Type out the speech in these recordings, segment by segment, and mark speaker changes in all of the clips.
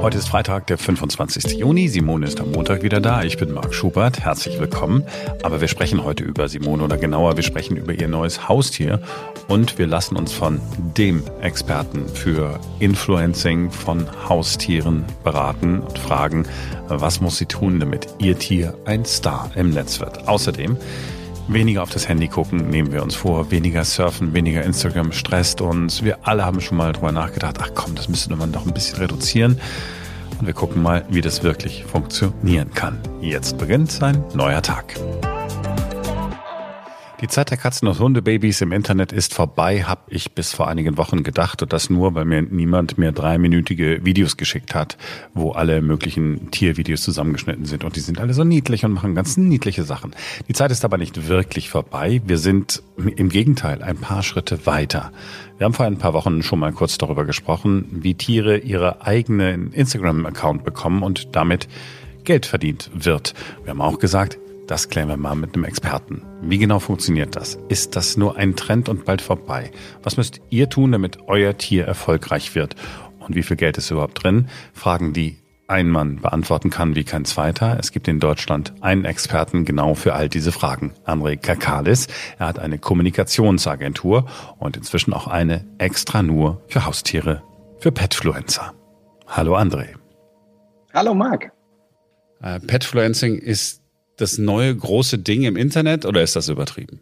Speaker 1: Heute ist Freitag, der 25. Juni. Simone ist am Montag wieder da. Ich bin Marc Schubert. Herzlich willkommen. Aber wir sprechen heute über Simone oder genauer, wir sprechen über ihr neues Haustier und wir lassen uns von dem Experten für Influencing von Haustieren beraten und fragen, was muss sie tun, damit ihr Tier ein Star im Netz wird. Außerdem Weniger auf das Handy gucken, nehmen wir uns vor. Weniger surfen, weniger Instagram stresst uns. Wir alle haben schon mal drüber nachgedacht, ach komm, das müsste man doch ein bisschen reduzieren. Und wir gucken mal, wie das wirklich funktionieren kann. Jetzt beginnt sein neuer Tag. Die Zeit der Katzen- und Hundebabys im Internet ist vorbei, habe ich bis vor einigen Wochen gedacht. Und das nur, weil mir niemand mehr dreiminütige Videos geschickt hat, wo alle möglichen Tiervideos zusammengeschnitten sind. Und die sind alle so niedlich und machen ganz niedliche Sachen. Die Zeit ist aber nicht wirklich vorbei. Wir sind im Gegenteil ein paar Schritte weiter. Wir haben vor ein paar Wochen schon mal kurz darüber gesprochen, wie Tiere ihre eigenen Instagram-Account bekommen und damit Geld verdient wird. Wir haben auch gesagt, das klären wir mal mit einem Experten. Wie genau funktioniert das? Ist das nur ein Trend und bald vorbei? Was müsst ihr tun, damit euer Tier erfolgreich wird? Und wie viel Geld ist überhaupt drin? Fragen, die ein Mann beantworten kann wie kein zweiter. Es gibt in Deutschland einen Experten genau für all diese Fragen. André Kakalis. Er hat eine Kommunikationsagentur und inzwischen auch eine extra nur für Haustiere, für Petfluencer. Hallo André.
Speaker 2: Hallo Marc.
Speaker 1: Äh, Petfluencing ist das neue große Ding im Internet oder ist das übertrieben?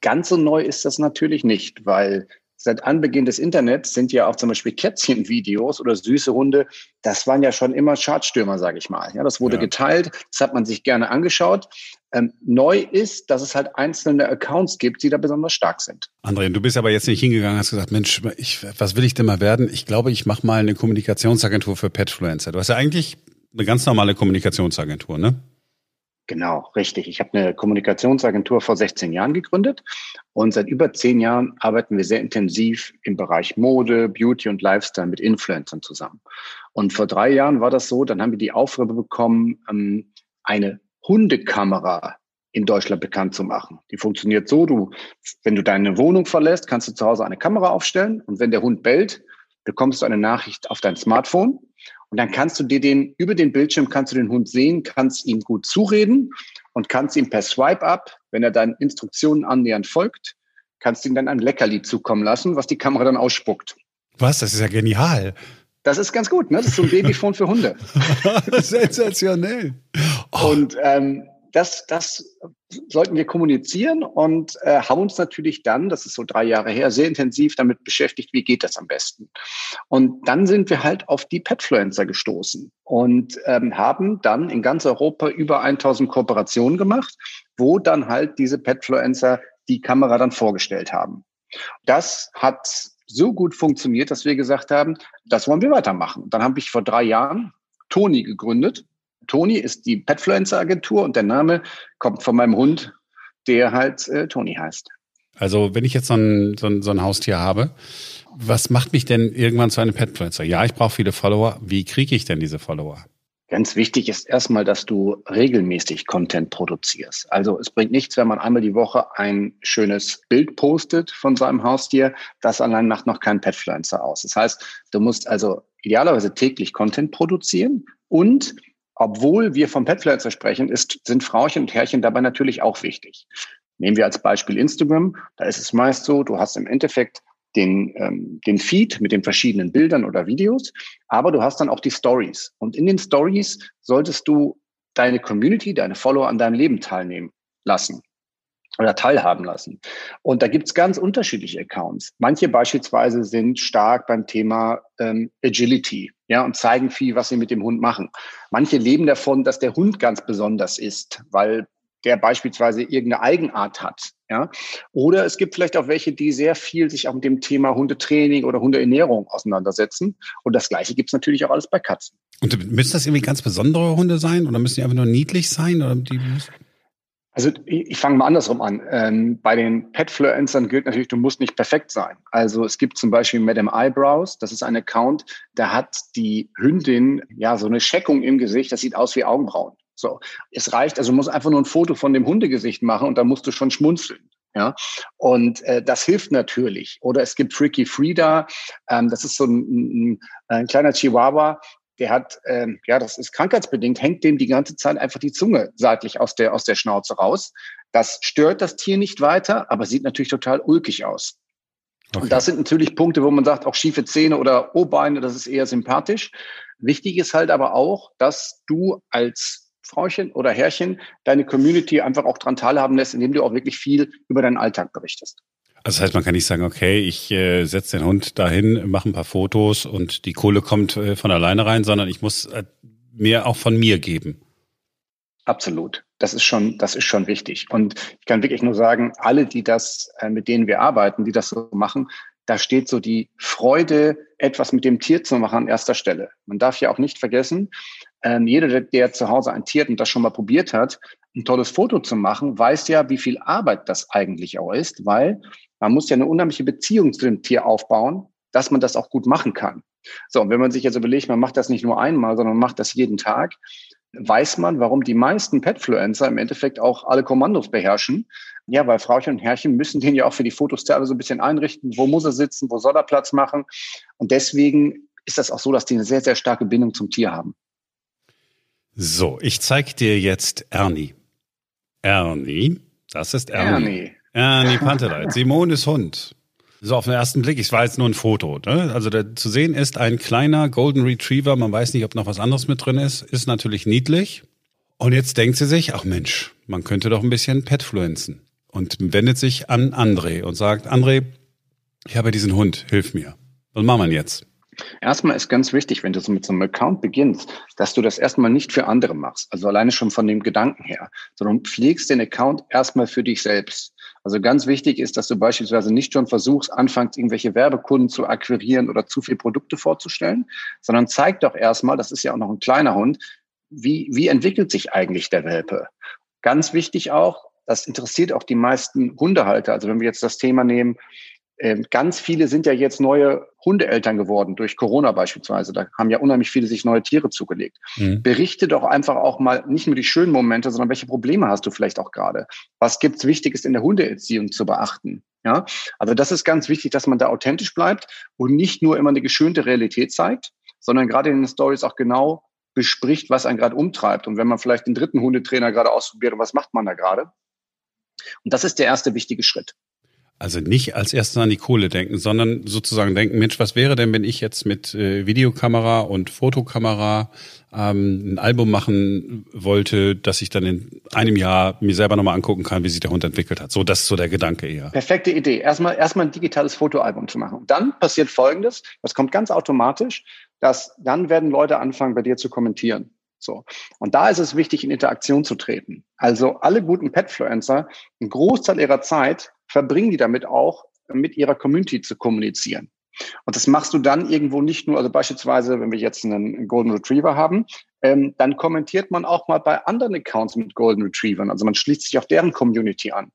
Speaker 2: Ganz so neu ist das natürlich nicht, weil seit Anbeginn des Internets sind ja auch zum Beispiel Kätzchenvideos oder süße Hunde, das waren ja schon immer Chartstürmer, sage ich mal. Ja, das wurde ja. geteilt, das hat man sich gerne angeschaut. Ähm, neu ist, dass es halt einzelne Accounts gibt, die da besonders stark sind.
Speaker 1: André, du bist aber jetzt nicht hingegangen, hast gesagt, Mensch, ich, was will ich denn mal werden? Ich glaube, ich mache mal eine Kommunikationsagentur für Petfluencer. Du hast ja eigentlich eine ganz normale Kommunikationsagentur, ne?
Speaker 2: Genau, richtig. Ich habe eine Kommunikationsagentur vor 16 Jahren gegründet und seit über zehn Jahren arbeiten wir sehr intensiv im Bereich Mode, Beauty und Lifestyle mit Influencern zusammen. Und vor drei Jahren war das so, dann haben wir die Aufgabe bekommen, ähm, eine Hundekamera in Deutschland bekannt zu machen. Die funktioniert so, du, wenn du deine Wohnung verlässt, kannst du zu Hause eine Kamera aufstellen und wenn der Hund bellt, bekommst du eine Nachricht auf dein Smartphone und dann kannst du dir den, über den Bildschirm kannst du den Hund sehen, kannst ihm gut zureden und kannst ihm per Swipe up, wenn er deinen Instruktionen annähernd folgt, kannst du ihm dann ein Leckerli zukommen lassen, was die Kamera dann ausspuckt.
Speaker 1: Was? Das ist ja genial.
Speaker 2: Das ist ganz gut, ne? Das ist so ein Babyphone für Hunde.
Speaker 1: Sensationell.
Speaker 2: Oh. Und ähm, das, das sollten wir kommunizieren und äh, haben uns natürlich dann, das ist so drei Jahre her, sehr intensiv damit beschäftigt, wie geht das am besten. Und dann sind wir halt auf die Petfluencer gestoßen und ähm, haben dann in ganz Europa über 1000 Kooperationen gemacht, wo dann halt diese Petfluencer die Kamera dann vorgestellt haben. Das hat so gut funktioniert, dass wir gesagt haben, das wollen wir weitermachen. Dann habe ich vor drei Jahren Toni gegründet Toni ist die Petfluencer-Agentur und der Name kommt von meinem Hund, der halt äh, Toni heißt.
Speaker 1: Also wenn ich jetzt so ein, so, ein, so ein Haustier habe, was macht mich denn irgendwann zu einem Petfluencer? Ja, ich brauche viele Follower. Wie kriege ich denn diese Follower?
Speaker 2: Ganz wichtig ist erstmal, dass du regelmäßig Content produzierst. Also es bringt nichts, wenn man einmal die Woche ein schönes Bild postet von seinem Haustier. Das allein macht noch keinen Petfluencer aus. Das heißt, du musst also idealerweise täglich Content produzieren und obwohl wir vom Petfluencer sprechen, ist, sind Frauchen und Herrchen dabei natürlich auch wichtig. Nehmen wir als Beispiel Instagram. Da ist es meist so, du hast im Endeffekt den, ähm, den Feed mit den verschiedenen Bildern oder Videos, aber du hast dann auch die Stories. Und in den Stories solltest du deine Community, deine Follower an deinem Leben teilnehmen lassen oder teilhaben lassen. Und da gibt's ganz unterschiedliche Accounts. Manche beispielsweise sind stark beim Thema ähm, Agility, ja, und zeigen viel, was sie mit dem Hund machen. Manche leben davon, dass der Hund ganz besonders ist, weil der beispielsweise irgendeine Eigenart hat. Ja? Oder es gibt vielleicht auch welche, die sehr viel sich auch mit dem Thema Hundetraining oder Hundeernährung auseinandersetzen. Und das Gleiche gibt's natürlich auch alles bei Katzen.
Speaker 1: Und müssen das irgendwie ganz besondere Hunde sein oder müssen die einfach nur niedlich sein? Oder die
Speaker 2: also ich, fange mal andersrum an. Ähm, bei den Petfluencern gilt natürlich, du musst nicht perfekt sein. Also es gibt zum Beispiel Madame Eyebrows, das ist ein Account, da hat die Hündin ja so eine Scheckung im Gesicht, das sieht aus wie Augenbrauen. So, es reicht, also du musst einfach nur ein Foto von dem Hundegesicht machen und dann musst du schon schmunzeln. Ja, und äh, das hilft natürlich. Oder es gibt Freaky Frida, ähm, das ist so ein, ein, ein kleiner Chihuahua, der hat, ähm, ja, das ist krankheitsbedingt, hängt dem die ganze Zeit einfach die Zunge seitlich aus der, aus der Schnauze raus. Das stört das Tier nicht weiter, aber sieht natürlich total ulkig aus. Okay. Und das sind natürlich Punkte, wo man sagt, auch schiefe Zähne oder O-Beine, das ist eher sympathisch. Wichtig ist halt aber auch, dass du als Frauchen oder Herrchen deine Community einfach auch dran teilhaben lässt, indem du auch wirklich viel über deinen Alltag berichtest.
Speaker 1: Also das heißt, man kann nicht sagen, okay, ich äh, setze den Hund dahin, mache ein paar Fotos und die Kohle kommt äh, von alleine rein, sondern ich muss äh, mehr auch von mir geben.
Speaker 2: Absolut. Das ist schon, das ist schon wichtig. Und ich kann wirklich nur sagen, alle, die das, äh, mit denen wir arbeiten, die das so machen, da steht so die Freude, etwas mit dem Tier zu machen an erster Stelle. Man darf ja auch nicht vergessen, ähm, jeder, der, zu Hause ein Tier und das schon mal probiert hat, ein tolles Foto zu machen, weiß ja, wie viel Arbeit das eigentlich auch ist, weil man muss ja eine unheimliche Beziehung zu dem Tier aufbauen, dass man das auch gut machen kann. So, und wenn man sich jetzt überlegt, man macht das nicht nur einmal, sondern man macht das jeden Tag, weiß man, warum die meisten Petfluencer im Endeffekt auch alle Kommandos beherrschen. Ja, weil Frauchen und Herrchen müssen den ja auch für die Fotos teilweise so ein bisschen einrichten. Wo muss er sitzen? Wo soll er Platz machen? Und deswegen ist das auch so, dass die eine sehr, sehr starke Bindung zum Tier haben.
Speaker 1: So, ich zeig dir jetzt Ernie. Ernie, das ist Ernie. Ernie, Ernie Panteleit. Simones Hund. So auf den ersten Blick, ich war jetzt nur ein Foto. Ne? Also der, zu sehen ist ein kleiner Golden Retriever, man weiß nicht, ob noch was anderes mit drin ist, ist natürlich niedlich. Und jetzt denkt sie sich, ach Mensch, man könnte doch ein bisschen Petfluenzen. Und wendet sich an André und sagt, André, ich habe diesen Hund, hilf mir. Was machen wir jetzt?
Speaker 2: Erstmal ist ganz wichtig, wenn du so mit so einem Account beginnst, dass du das erstmal nicht für andere machst. Also alleine schon von dem Gedanken her, sondern pflegst den Account erstmal für dich selbst. Also ganz wichtig ist, dass du beispielsweise nicht schon versuchst, anfängst, irgendwelche Werbekunden zu akquirieren oder zu viel Produkte vorzustellen, sondern zeig doch erstmal, das ist ja auch noch ein kleiner Hund, wie, wie entwickelt sich eigentlich der Welpe? Ganz wichtig auch, das interessiert auch die meisten Hundehalter. Also wenn wir jetzt das Thema nehmen, ganz viele sind ja jetzt neue Hundeeltern geworden, durch Corona beispielsweise. Da haben ja unheimlich viele sich neue Tiere zugelegt. Mhm. Berichte doch einfach auch mal nicht nur die schönen Momente, sondern welche Probleme hast du vielleicht auch gerade? Was gibt's Wichtiges in der Hundeerziehung zu beachten? Ja, also das ist ganz wichtig, dass man da authentisch bleibt und nicht nur immer eine geschönte Realität zeigt, sondern gerade in den Stories auch genau bespricht, was einen gerade umtreibt. Und wenn man vielleicht den dritten Hundetrainer gerade ausprobiert, was macht man da gerade? Und das ist der erste wichtige Schritt.
Speaker 1: Also nicht als erstes an die Kohle denken, sondern sozusagen denken, Mensch, was wäre denn, wenn ich jetzt mit äh, Videokamera und Fotokamera ähm, ein Album machen wollte, dass ich dann in einem Jahr mir selber nochmal angucken kann, wie sich der Hund entwickelt hat. So, das ist so der Gedanke eher.
Speaker 2: Perfekte Idee. Erstmal, erstmal ein digitales Fotoalbum zu machen. dann passiert Folgendes. Das kommt ganz automatisch, dass dann werden Leute anfangen, bei dir zu kommentieren. So. Und da ist es wichtig, in Interaktion zu treten. Also alle guten Petfluencer, ein Großteil ihrer Zeit verbringen die damit auch, mit ihrer Community zu kommunizieren. Und das machst du dann irgendwo nicht nur, also beispielsweise, wenn wir jetzt einen Golden Retriever haben, ähm, dann kommentiert man auch mal bei anderen Accounts mit Golden Retrievern. Also man schließt sich auf deren Community an.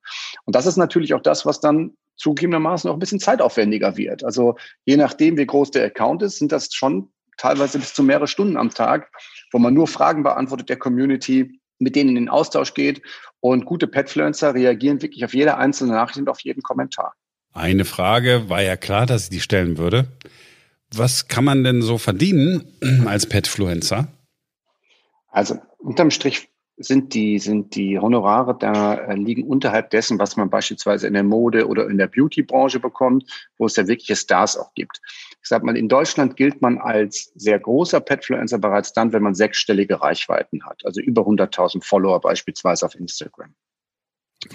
Speaker 2: Und das ist natürlich auch das, was dann zugegebenermaßen auch ein bisschen zeitaufwendiger wird. Also je nachdem, wie groß der Account ist, sind das schon teilweise bis zu mehrere Stunden am Tag, wo man nur Fragen beantwortet der Community, mit denen in den Austausch geht. Und gute Petfluencer reagieren wirklich auf jede einzelne Nachricht und auf jeden Kommentar.
Speaker 1: Eine Frage war ja klar, dass ich die stellen würde. Was kann man denn so verdienen als Petfluencer?
Speaker 2: Also unterm Strich sind die, sind die Honorare da äh, liegen unterhalb dessen, was man beispielsweise in der Mode oder in der Beauty-Branche bekommt, wo es ja wirkliche Stars auch gibt. Ich sag mal, in Deutschland gilt man als sehr großer Petfluencer bereits dann, wenn man sechsstellige Reichweiten hat, also über 100.000 Follower beispielsweise auf Instagram.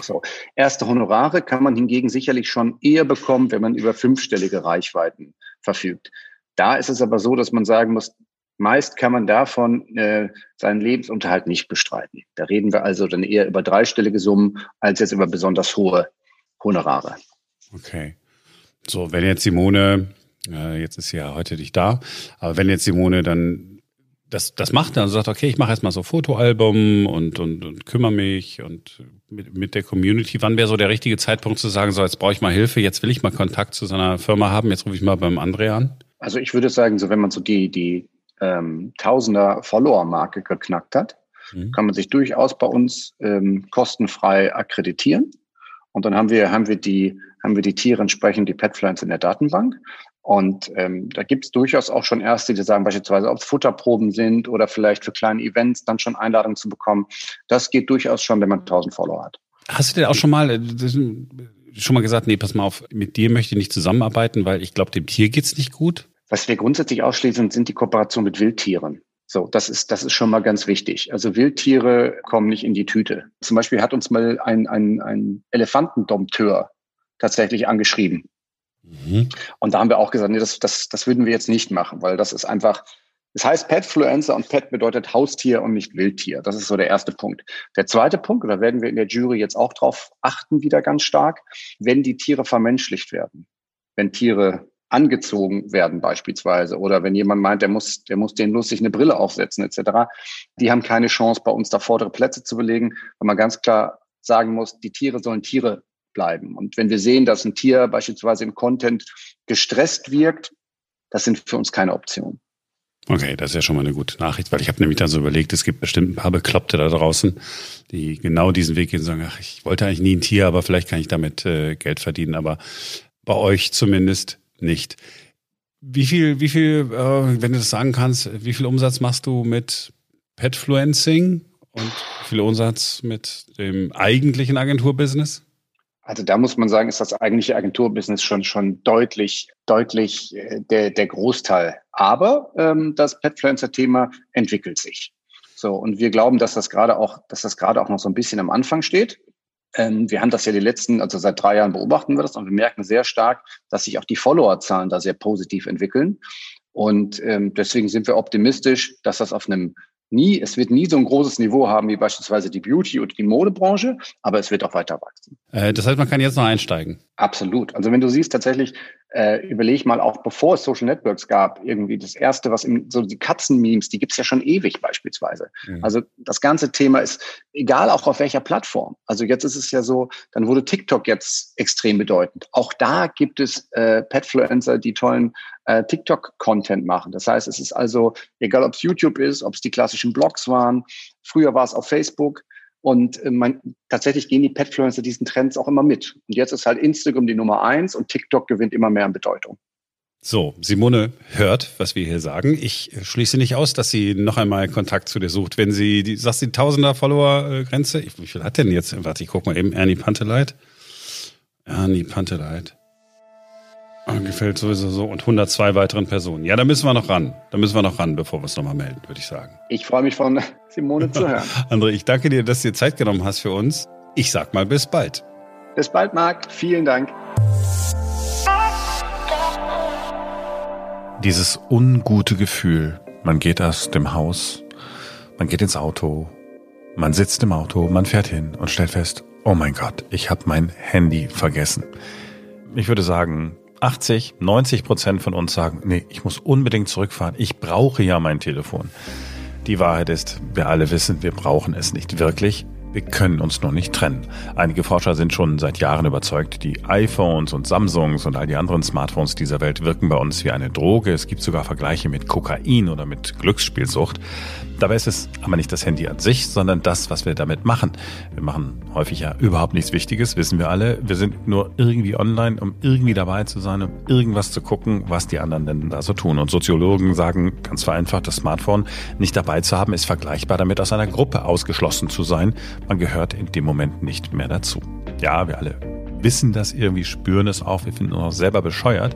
Speaker 2: So. Erste Honorare kann man hingegen sicherlich schon eher bekommen, wenn man über fünfstellige Reichweiten verfügt. Da ist es aber so, dass man sagen muss, Meist kann man davon äh, seinen Lebensunterhalt nicht bestreiten. Da reden wir also dann eher über dreistellige Summen als jetzt über besonders hohe Honorare.
Speaker 1: Okay. So, wenn jetzt Simone, äh, jetzt ist sie ja heute nicht da, aber wenn jetzt Simone dann das, das macht, dann sagt, okay, ich mache erstmal so Fotoalbum und, und, und kümmere mich und mit, mit der Community, wann wäre so der richtige Zeitpunkt zu sagen, so jetzt brauche ich mal Hilfe, jetzt will ich mal Kontakt zu seiner Firma haben, jetzt rufe ich mal beim André an?
Speaker 2: Also ich würde sagen, so wenn man so die, die ähm, Tausender Follower-Marke geknackt hat, mhm. kann man sich durchaus bei uns ähm, kostenfrei akkreditieren. Und dann haben wir, haben wir die, haben wir die Tiere entsprechend, die Petflines in der Datenbank. Und ähm, da gibt es durchaus auch schon Erste, die sagen beispielsweise, ob es Futterproben sind oder vielleicht für kleine Events dann schon Einladungen zu bekommen. Das geht durchaus schon, wenn man 1000 Follower hat.
Speaker 1: Hast du denn auch schon mal äh, schon mal gesagt, nee, pass mal auf, mit dir möchte ich nicht zusammenarbeiten, weil ich glaube, dem Tier geht's nicht gut?
Speaker 2: Was wir grundsätzlich ausschließen, sind die Kooperationen mit Wildtieren. So, das ist, das ist schon mal ganz wichtig. Also Wildtiere kommen nicht in die Tüte. Zum Beispiel hat uns mal ein, ein, ein Elefantendompteur tatsächlich angeschrieben. Mhm. Und da haben wir auch gesagt, nee, das, das, das würden wir jetzt nicht machen, weil das ist einfach, das heißt Petfluencer und Pet bedeutet Haustier und nicht Wildtier. Das ist so der erste Punkt. Der zweite Punkt, da werden wir in der Jury jetzt auch drauf achten, wieder ganz stark, wenn die Tiere vermenschlicht werden. Wenn Tiere angezogen werden beispielsweise oder wenn jemand meint, der muss, der muss den lustig eine Brille aufsetzen etc. Die haben keine Chance, bei uns da vordere Plätze zu belegen, weil man ganz klar sagen muss, die Tiere sollen Tiere bleiben. Und wenn wir sehen, dass ein Tier beispielsweise im Content gestresst wirkt, das sind für uns keine Optionen.
Speaker 1: Okay, das ist ja schon mal eine gute Nachricht, weil ich habe nämlich dann so überlegt, es gibt bestimmt ein paar Bekloppte da draußen, die genau diesen Weg gehen und sagen, ach, ich wollte eigentlich nie ein Tier, aber vielleicht kann ich damit äh, Geld verdienen, aber bei euch zumindest nicht. Wie viel, wie viel, äh, wenn du das sagen kannst, wie viel Umsatz machst du mit Petfluencing und wie viel Umsatz mit dem eigentlichen Agenturbusiness?
Speaker 2: Also da muss man sagen, ist das eigentliche Agenturbusiness schon schon deutlich deutlich äh, der der Großteil. Aber ähm, das Petfluencer-Thema entwickelt sich. So und wir glauben, dass das gerade auch dass das gerade auch noch so ein bisschen am Anfang steht. Ähm, wir haben das ja die letzten, also seit drei Jahren beobachten wir das und wir merken sehr stark, dass sich auch die Followerzahlen da sehr positiv entwickeln. Und ähm, deswegen sind wir optimistisch, dass das auf einem nie, es wird nie so ein großes Niveau haben wie beispielsweise die Beauty- und die Modebranche, aber es wird auch weiter wachsen.
Speaker 1: Äh, das heißt, man kann jetzt noch einsteigen.
Speaker 2: Absolut. Also wenn du siehst, tatsächlich, äh, überleg mal, auch bevor es Social Networks gab, irgendwie das erste, was im, so die Katzen-Memes, die gibt's ja schon ewig beispielsweise. Mhm. Also das ganze Thema ist, egal auch auf welcher Plattform. Also jetzt ist es ja so, dann wurde TikTok jetzt extrem bedeutend. Auch da gibt es äh, Petfluencer, die tollen äh, TikTok-Content machen. Das heißt, es ist also, egal ob es YouTube ist, ob es die klassischen Blogs waren, früher war es auf Facebook, und äh, man, tatsächlich gehen die Petfluencer diesen Trends auch immer mit. Und jetzt ist halt Instagram die Nummer eins und TikTok gewinnt immer mehr an Bedeutung.
Speaker 1: So, Simone hört, was wir hier sagen. Ich schließe nicht aus, dass sie noch einmal Kontakt zu dir sucht. Wenn sie, die, sagst du, die Tausender-Follower-Grenze? Wie viel hat denn jetzt? Warte, ich guck mal eben. Ernie Panteleit. Ernie Panteleit. Ah, gefällt sowieso so. Und 102 weiteren Personen. Ja, da müssen wir noch ran. Da müssen wir noch ran, bevor wir es nochmal melden, würde ich sagen.
Speaker 2: Ich freue mich von Simone zu hören.
Speaker 1: André, ich danke dir, dass du dir Zeit genommen hast für uns. Ich sag mal bis bald.
Speaker 2: Bis bald, Marc. Vielen Dank.
Speaker 1: Dieses ungute Gefühl. Man geht aus dem Haus, man geht ins Auto, man sitzt im Auto, man fährt hin und stellt fest, oh mein Gott, ich habe mein Handy vergessen. Ich würde sagen, 80, 90 Prozent von uns sagen, nee, ich muss unbedingt zurückfahren. Ich brauche ja mein Telefon. Die Wahrheit ist, wir alle wissen, wir brauchen es nicht wirklich. Wir können uns nur nicht trennen. Einige Forscher sind schon seit Jahren überzeugt, die iPhones und Samsungs und all die anderen Smartphones dieser Welt wirken bei uns wie eine Droge. Es gibt sogar Vergleiche mit Kokain oder mit Glücksspielsucht. Dabei ist es aber nicht das Handy an sich, sondern das, was wir damit machen. Wir machen häufig ja überhaupt nichts Wichtiges, wissen wir alle. Wir sind nur irgendwie online, um irgendwie dabei zu sein, um irgendwas zu gucken, was die anderen denn da so tun. Und Soziologen sagen ganz vereinfacht, das Smartphone nicht dabei zu haben, ist vergleichbar damit, aus einer Gruppe ausgeschlossen zu sein. Man gehört in dem Moment nicht mehr dazu. Ja, wir alle wissen das irgendwie, spüren es auch, wir finden uns auch selber bescheuert.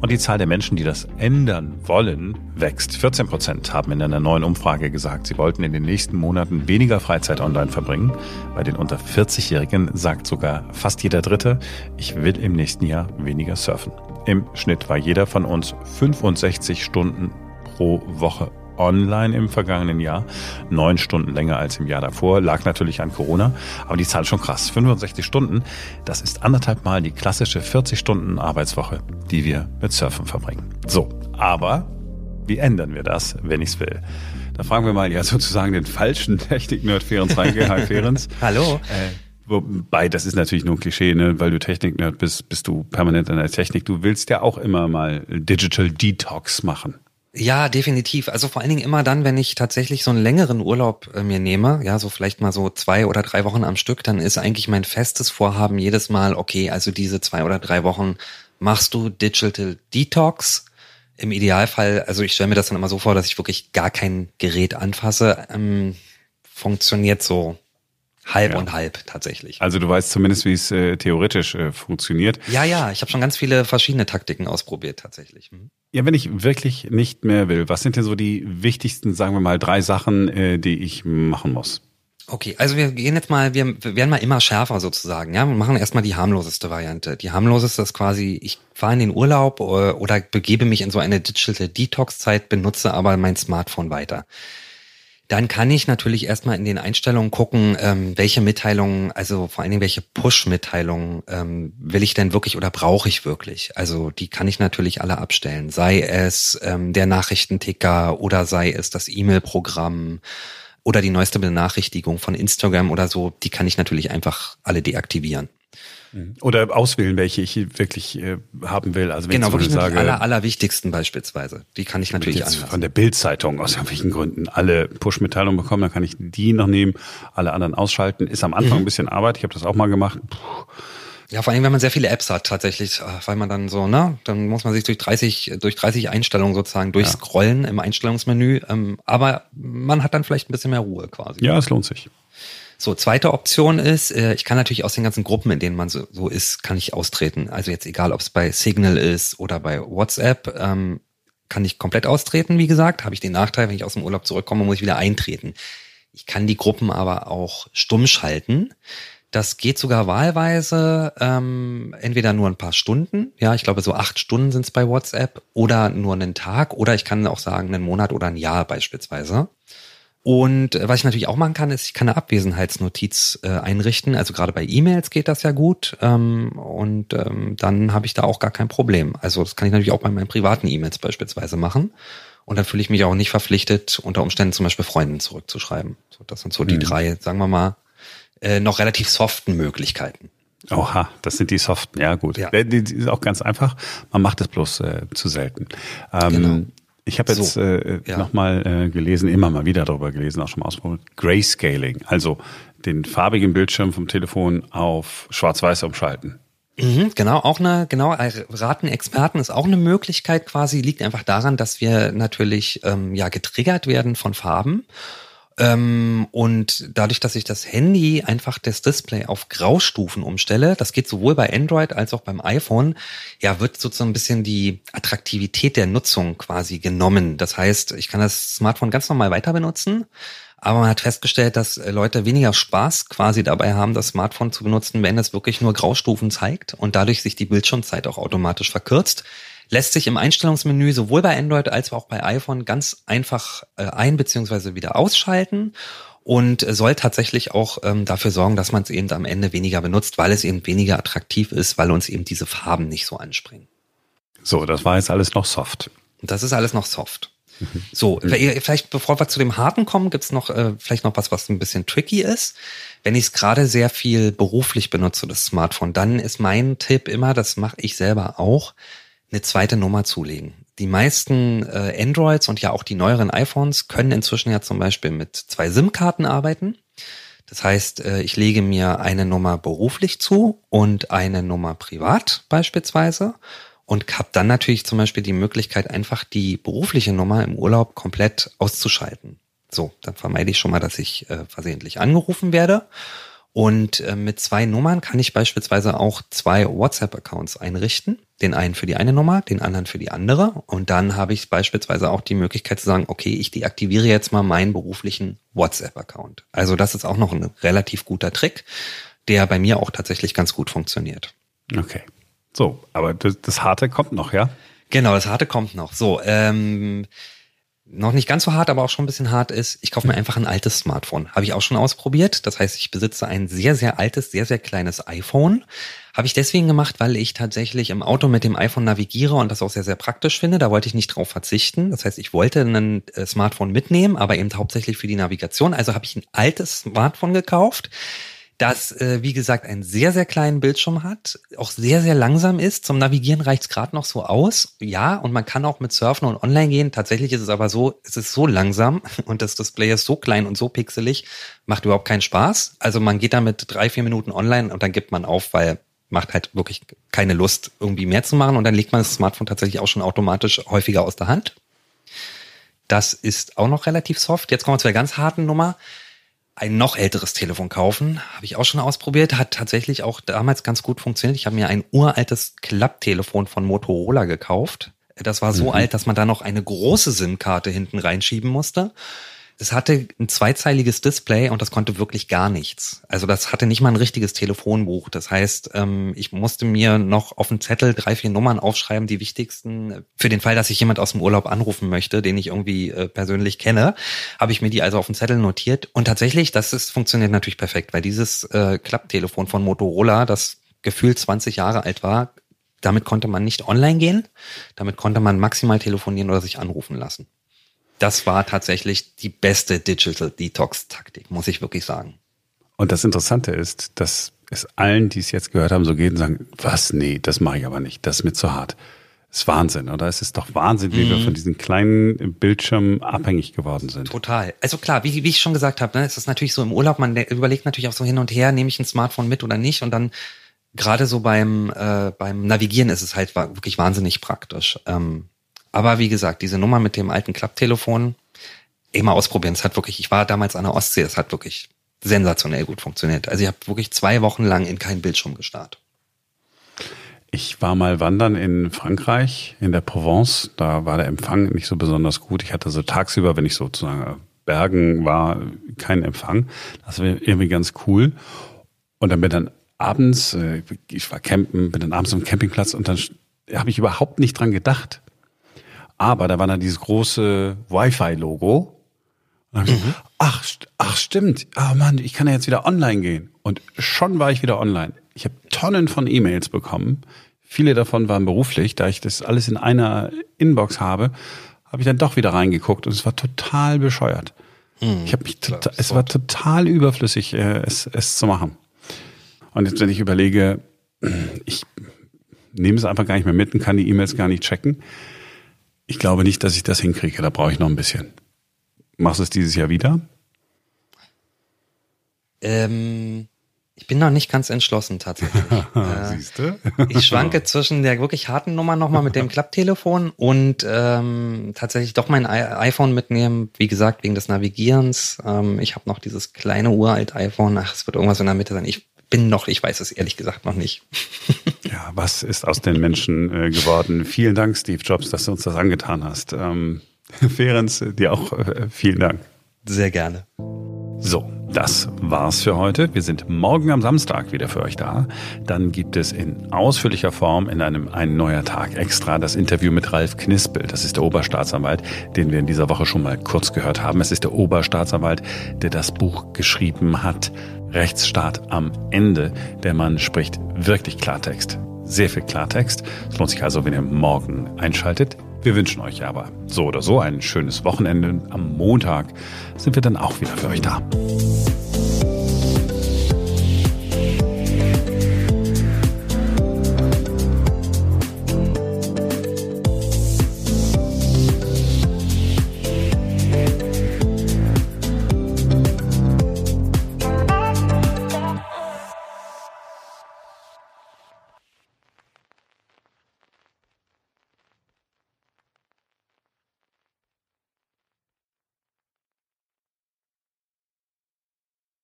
Speaker 1: Und die Zahl der Menschen, die das ändern wollen, wächst. 14 Prozent haben in einer neuen Umfrage gesagt, sie wollten in den nächsten Monaten weniger Freizeit online verbringen. Bei den unter 40-Jährigen sagt sogar fast jeder Dritte, ich will im nächsten Jahr weniger surfen. Im Schnitt war jeder von uns 65 Stunden pro Woche online im vergangenen Jahr. Neun Stunden länger als im Jahr davor. Lag natürlich an Corona. Aber die Zahl ist schon krass. 65 Stunden, das ist anderthalb Mal die klassische 40 Stunden Arbeitswoche, die wir mit Surfen verbringen. So, aber wie ändern wir das, wenn ich es will? Da fragen wir mal ja sozusagen den falschen Technik-Nerd Ferenc Reinke. Hi Ferenc.
Speaker 3: Hallo.
Speaker 1: Äh, Wobei, das ist natürlich nur ein Klischee, ne? weil du Technik-Nerd bist, bist du permanent in der Technik. Du willst ja auch immer mal Digital Detox machen.
Speaker 3: Ja, definitiv. Also vor allen Dingen immer dann, wenn ich tatsächlich so einen längeren Urlaub äh, mir nehme, ja, so vielleicht mal so zwei oder drei Wochen am Stück, dann ist eigentlich mein festes Vorhaben jedes Mal, okay, also diese zwei oder drei Wochen machst du Digital Detox. Im Idealfall, also ich stelle mir das dann immer so vor, dass ich wirklich gar kein Gerät anfasse. Ähm, funktioniert so halb ja. und halb tatsächlich.
Speaker 1: Also du weißt zumindest, wie es äh, theoretisch äh, funktioniert.
Speaker 3: Ja, ja, ich habe schon ganz viele verschiedene Taktiken ausprobiert tatsächlich. Mhm.
Speaker 1: Ja, wenn ich wirklich nicht mehr will, was sind denn so die wichtigsten, sagen wir mal, drei Sachen, äh, die ich machen muss?
Speaker 3: Okay, also wir gehen jetzt mal, wir werden mal immer schärfer sozusagen, ja. Wir machen erstmal die harmloseste Variante. Die harmloseste ist quasi, ich fahre in den Urlaub äh, oder begebe mich in so eine Digital Detox-Zeit, benutze aber mein Smartphone weiter. Dann kann ich natürlich erstmal in den Einstellungen gucken, ähm, welche Mitteilungen, also vor allen Dingen welche Push-Mitteilungen ähm, will ich denn wirklich oder brauche ich wirklich. Also die kann ich natürlich alle abstellen. Sei es ähm, der Nachrichtenticker oder sei es das E-Mail-Programm oder die neueste Benachrichtigung von Instagram oder so, die kann ich natürlich einfach alle deaktivieren.
Speaker 1: Mhm. Oder auswählen, welche ich wirklich äh, haben will. Also wenn
Speaker 3: genau,
Speaker 1: ich
Speaker 3: wirklich
Speaker 1: sage,
Speaker 3: die aller, allerwichtigsten beispielsweise. Die kann ich natürlich
Speaker 1: jetzt anlassen. Von der Bildzeitung aus irgendwelchen Gründen alle Push-Mitteilungen bekommen, dann kann ich die noch nehmen, alle anderen ausschalten. Ist am Anfang mhm. ein bisschen Arbeit. Ich habe das auch mal gemacht. Puh.
Speaker 3: Ja, vor allem, wenn man sehr viele Apps hat, tatsächlich, äh, weil man dann so, ne, dann muss man sich durch 30, durch 30 Einstellungen sozusagen durchscrollen ja. im Einstellungsmenü. Ähm, aber man hat dann vielleicht ein bisschen mehr Ruhe quasi.
Speaker 1: Ja, es lohnt sich.
Speaker 3: So, zweite Option ist, äh, ich kann natürlich aus den ganzen Gruppen, in denen man so, so ist, kann ich austreten. Also jetzt egal, ob es bei Signal ist oder bei WhatsApp, ähm, kann ich komplett austreten, wie gesagt. Habe ich den Nachteil, wenn ich aus dem Urlaub zurückkomme, muss ich wieder eintreten. Ich kann die Gruppen aber auch stumm schalten. Das geht sogar wahlweise ähm, entweder nur ein paar Stunden, ja, ich glaube so acht Stunden sind es bei WhatsApp, oder nur einen Tag, oder ich kann auch sagen einen Monat oder ein Jahr beispielsweise. Und äh, was ich natürlich auch machen kann, ist, ich kann eine Abwesenheitsnotiz äh, einrichten. Also gerade bei E-Mails geht das ja gut. Ähm, und ähm, dann habe ich da auch gar kein Problem. Also das kann ich natürlich auch bei meinen privaten E-Mails beispielsweise machen. Und dann fühle ich mich auch nicht verpflichtet, unter Umständen zum Beispiel Freunden zurückzuschreiben. So, das sind so die mhm. drei, sagen wir mal, äh, noch relativ soften Möglichkeiten.
Speaker 1: Oha, das sind die soften, ja gut. Ja. Die, die ist auch ganz einfach. Man macht es bloß äh, zu selten. Ähm, genau. Ich habe jetzt so, äh, ja. nochmal äh, gelesen, immer mal wieder darüber gelesen, auch schon mal ausprobiert, Grayscaling, also den farbigen Bildschirm vom Telefon auf schwarz-weiß umschalten.
Speaker 3: Mhm, genau, auch eine, genau, raten Experten ist auch eine Möglichkeit quasi, liegt einfach daran, dass wir natürlich ähm, ja getriggert werden von Farben ähm, und dadurch, dass ich das Handy einfach das Display auf Graustufen umstelle, das geht sowohl bei Android als auch beim iPhone, ja, wird sozusagen ein bisschen die Attraktivität der Nutzung quasi genommen. Das heißt, ich kann das Smartphone ganz normal weiter benutzen, aber man hat festgestellt, dass Leute weniger Spaß quasi dabei haben, das Smartphone zu benutzen, wenn es wirklich nur Graustufen zeigt und dadurch sich die Bildschirmzeit auch automatisch verkürzt lässt sich im Einstellungsmenü sowohl bei Android als auch bei iPhone ganz einfach äh, ein- bzw. wieder ausschalten und soll tatsächlich auch ähm, dafür sorgen, dass man es eben am Ende weniger benutzt, weil es eben weniger attraktiv ist, weil uns eben diese Farben nicht so anspringen.
Speaker 1: So, das war jetzt alles noch soft.
Speaker 3: Das ist alles noch soft. Mhm. So, vielleicht bevor wir zu dem Harten kommen, gibt's noch äh, vielleicht noch was, was ein bisschen tricky ist. Wenn ich es gerade sehr viel beruflich benutze, das Smartphone, dann ist mein Tipp immer, das mache ich selber auch, eine zweite Nummer zulegen. Die meisten äh, Androids und ja auch die neueren iPhones können inzwischen ja zum Beispiel mit zwei SIM-Karten arbeiten. Das heißt, äh, ich lege mir eine Nummer beruflich zu und eine Nummer privat beispielsweise und habe dann natürlich zum Beispiel die Möglichkeit, einfach die berufliche Nummer im Urlaub komplett auszuschalten. So, dann vermeide ich schon mal, dass ich äh, versehentlich angerufen werde. Und äh, mit zwei Nummern kann ich beispielsweise auch zwei WhatsApp-Accounts einrichten. Den einen für die eine Nummer, den anderen für die andere. Und dann habe ich beispielsweise auch die Möglichkeit zu sagen, okay, ich deaktiviere jetzt mal meinen beruflichen WhatsApp-Account. Also das ist auch noch ein relativ guter Trick, der bei mir auch tatsächlich ganz gut funktioniert.
Speaker 1: Okay. So, aber das, das Harte kommt noch, ja?
Speaker 3: Genau, das Harte kommt noch. So, ähm, noch nicht ganz so hart, aber auch schon ein bisschen hart ist, ich kaufe mir einfach ein altes Smartphone. Habe ich auch schon ausprobiert. Das heißt, ich besitze ein sehr, sehr altes, sehr, sehr kleines iPhone. Habe ich deswegen gemacht, weil ich tatsächlich im Auto mit dem iPhone navigiere und das auch sehr, sehr praktisch finde. Da wollte ich nicht drauf verzichten. Das heißt, ich wollte ein äh, Smartphone mitnehmen, aber eben hauptsächlich für die Navigation. Also habe ich ein altes Smartphone gekauft das, äh, wie gesagt, einen sehr, sehr kleinen Bildschirm hat, auch sehr, sehr langsam ist. Zum Navigieren reicht's gerade noch so aus. Ja, und man kann auch mit Surfen und online gehen. Tatsächlich ist es aber so, es ist so langsam und das Display ist so klein und so pixelig, macht überhaupt keinen Spaß. Also man geht damit drei, vier Minuten online und dann gibt man auf, weil macht halt wirklich keine Lust, irgendwie mehr zu machen und dann legt man das Smartphone tatsächlich auch schon automatisch häufiger aus der Hand. Das ist auch noch relativ soft. Jetzt kommen wir zu der ganz harten Nummer. Ein noch älteres Telefon kaufen, habe ich auch schon ausprobiert, hat tatsächlich auch damals ganz gut funktioniert. Ich habe mir ein uraltes Klapptelefon von Motorola gekauft. Das war so mhm. alt, dass man da noch eine große SIM-Karte hinten reinschieben musste es hatte ein zweizeiliges Display und das konnte wirklich gar nichts. Also das hatte nicht mal ein richtiges Telefonbuch. Das heißt, ähm, ich musste mir noch auf den Zettel drei, vier Nummern aufschreiben, die wichtigsten. Für den Fall, dass ich jemand aus dem Urlaub anrufen möchte, den ich irgendwie äh, persönlich kenne, habe ich mir die also auf den Zettel notiert. Und tatsächlich, das ist, funktioniert natürlich perfekt, weil dieses äh, Klapptelefon von Motorola, das gefühlt 20 Jahre alt war, damit konnte man nicht online gehen. Damit konnte man maximal telefonieren oder sich anrufen lassen das war tatsächlich die beste Digital Detox Taktik, muss ich wirklich sagen.
Speaker 1: Und das Interessante ist, dass es allen, die es jetzt gehört haben, so geht und sagen, was, nee, das mache ich aber nicht, das ist mir zu hart. Das ist Wahnsinn, oder? Es ist doch Wahnsinn, wie mhm. wir von diesen kleinen Bildschirmen abhängig geworden sind.
Speaker 3: Total. Also klar, wie, wie ich schon gesagt habe, ne, es ist natürlich so im Urlaub, man überlegt natürlich auch so hin und her, nehme ich ein Smartphone mit oder nicht und dann gerade so beim, äh, beim Navigieren ist es halt wirklich wahnsinnig praktisch. Ähm, aber wie gesagt, diese Nummer mit dem alten Klapptelefon, immer ausprobieren. Es hat wirklich, ich war damals an der Ostsee, es hat wirklich sensationell gut funktioniert. Also ich habe wirklich zwei Wochen lang in keinen Bildschirm gestarrt.
Speaker 1: Ich war mal wandern in Frankreich, in der Provence. Da war der Empfang nicht so besonders gut. Ich hatte so tagsüber, wenn ich sozusagen Bergen war, keinen Empfang. Das war irgendwie ganz cool. Und dann bin dann abends, äh, ich war campen, bin dann abends am Campingplatz und dann habe ich überhaupt nicht dran gedacht, aber da war dann dieses große Wi-Fi-Logo. Mhm. Ach, ach stimmt. Ah oh Mann, ich kann ja jetzt wieder online gehen. Und schon war ich wieder online. Ich habe Tonnen von E-Mails bekommen. Viele davon waren beruflich. Da ich das alles in einer Inbox habe, habe ich dann doch wieder reingeguckt und es war total bescheuert. Mhm, ich habe mich total, es war total überflüssig, äh, es, es zu machen. Und jetzt, wenn ich überlege, ich nehme es einfach gar nicht mehr mit und kann die E-Mails gar nicht checken ich glaube nicht, dass ich das hinkriege. Da brauche ich noch ein bisschen. Machst du es dieses Jahr wieder?
Speaker 3: Ähm, ich bin noch nicht ganz entschlossen tatsächlich. äh, Siehst du? ich schwanke zwischen der wirklich harten Nummer nochmal mit dem Klapptelefon und ähm, tatsächlich doch mein I iPhone mitnehmen. Wie gesagt, wegen des Navigierens. Ähm, ich habe noch dieses kleine uralt iPhone. Ach, es wird irgendwas in der Mitte sein. Ich bin noch, ich weiß es ehrlich gesagt noch nicht.
Speaker 1: ja, was ist aus den Menschen äh, geworden? Vielen Dank, Steve Jobs, dass du uns das angetan hast. Ähm, Ferenc, dir auch äh, vielen Dank.
Speaker 3: Sehr gerne.
Speaker 1: So, das war's für heute. Wir sind morgen am Samstag wieder für euch da. Dann gibt es in ausführlicher Form in einem Ein neuer Tag extra das Interview mit Ralf Knispel. Das ist der Oberstaatsanwalt, den wir in dieser Woche schon mal kurz gehört haben. Es ist der Oberstaatsanwalt, der das Buch geschrieben hat. Rechtsstaat am Ende. Der Mann spricht wirklich Klartext. Sehr viel Klartext. Es lohnt sich also, wenn ihr morgen einschaltet. Wir wünschen euch aber so oder so ein schönes Wochenende. Am Montag sind wir dann auch wieder für euch da.